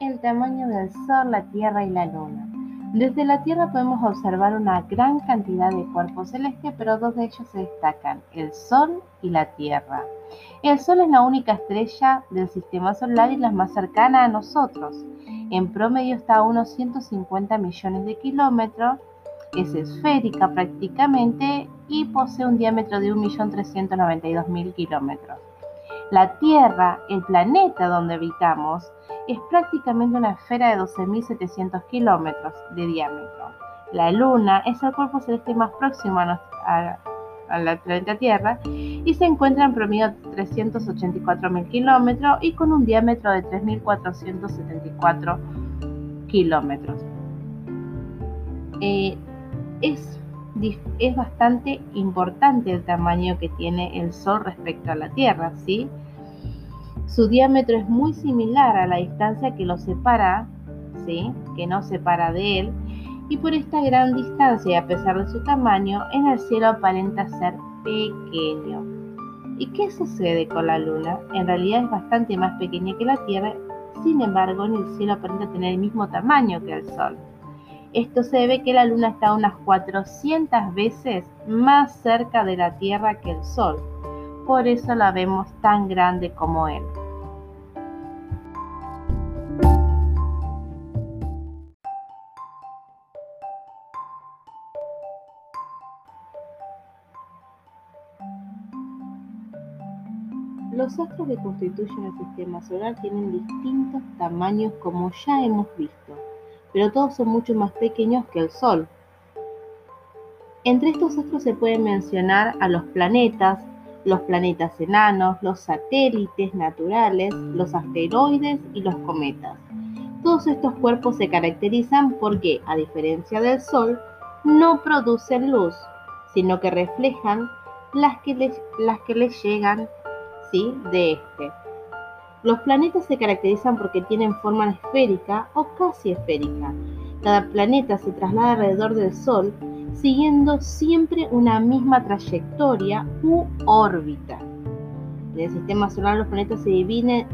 el tamaño del Sol, la Tierra y la Luna. Desde la Tierra podemos observar una gran cantidad de cuerpos celestes, pero dos de ellos se destacan, el Sol y la Tierra. El Sol es la única estrella del sistema solar y la más cercana a nosotros. En promedio está a unos 150 millones de kilómetros, es esférica prácticamente y posee un diámetro de 1.392.000 kilómetros. La Tierra, el planeta donde habitamos, es prácticamente una esfera de 12.700 kilómetros de diámetro. La Luna es el cuerpo celeste más próximo a, la planeta Tierra y se encuentra en promedio de 384.000 kilómetros y con un diámetro de 3.474 kilómetros. Eh, es, es bastante importante el tamaño que tiene el Sol respecto a la Tierra, ¿sí? Su diámetro es muy similar a la distancia que lo separa, ¿sí? que nos separa de él, y por esta gran distancia y a pesar de su tamaño, en el cielo aparenta ser pequeño. ¿Y qué sucede con la Luna? En realidad es bastante más pequeña que la Tierra, sin embargo en el cielo aparenta tener el mismo tamaño que el Sol. Esto se debe que la Luna está unas 400 veces más cerca de la Tierra que el Sol. Por eso la vemos tan grande como él. Los astros que constituyen el sistema solar tienen distintos tamaños como ya hemos visto, pero todos son mucho más pequeños que el Sol. Entre estos astros se pueden mencionar a los planetas, los planetas enanos, los satélites naturales, los asteroides y los cometas. Todos estos cuerpos se caracterizan porque, a diferencia del Sol, no producen luz, sino que reflejan las que les, llegan de este. Los planetas se caracterizan porque tienen forma esférica o casi esférica. Cada planeta se traslada alrededor del Sol siguiendo siempre una misma trayectoria u órbita. En el sistema solar los planetas se dividen,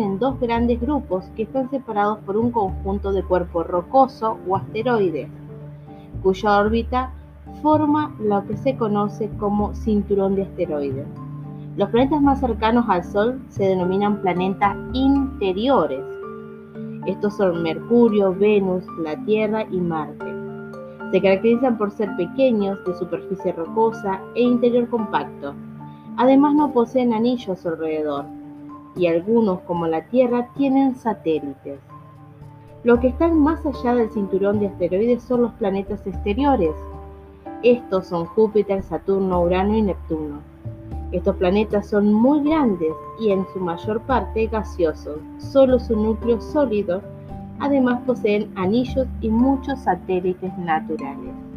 en dos grandes grupos que están separados por un conjunto de cuerpo rocoso o asteroide, cuya órbita forma lo que se conoce como cinturón de asteroides. Los planetas más cercanos al Sol se denominan planetas interiores. Estos son Mercurio, Venus, la Tierra y Marte. Se caracterizan por ser pequeños, de superficie rocosa e interior compacto. Además no poseen anillos alrededor y algunos, como la Tierra, tienen satélites. Los que están más allá del cinturón de asteroides son los planetas exteriores. Estos son Júpiter, Saturno, Urano y Neptuno. Estos planetas son muy grandes y en su mayor parte gaseosos. Solo su núcleo sólido. Además poseen anillos y muchos satélites naturales.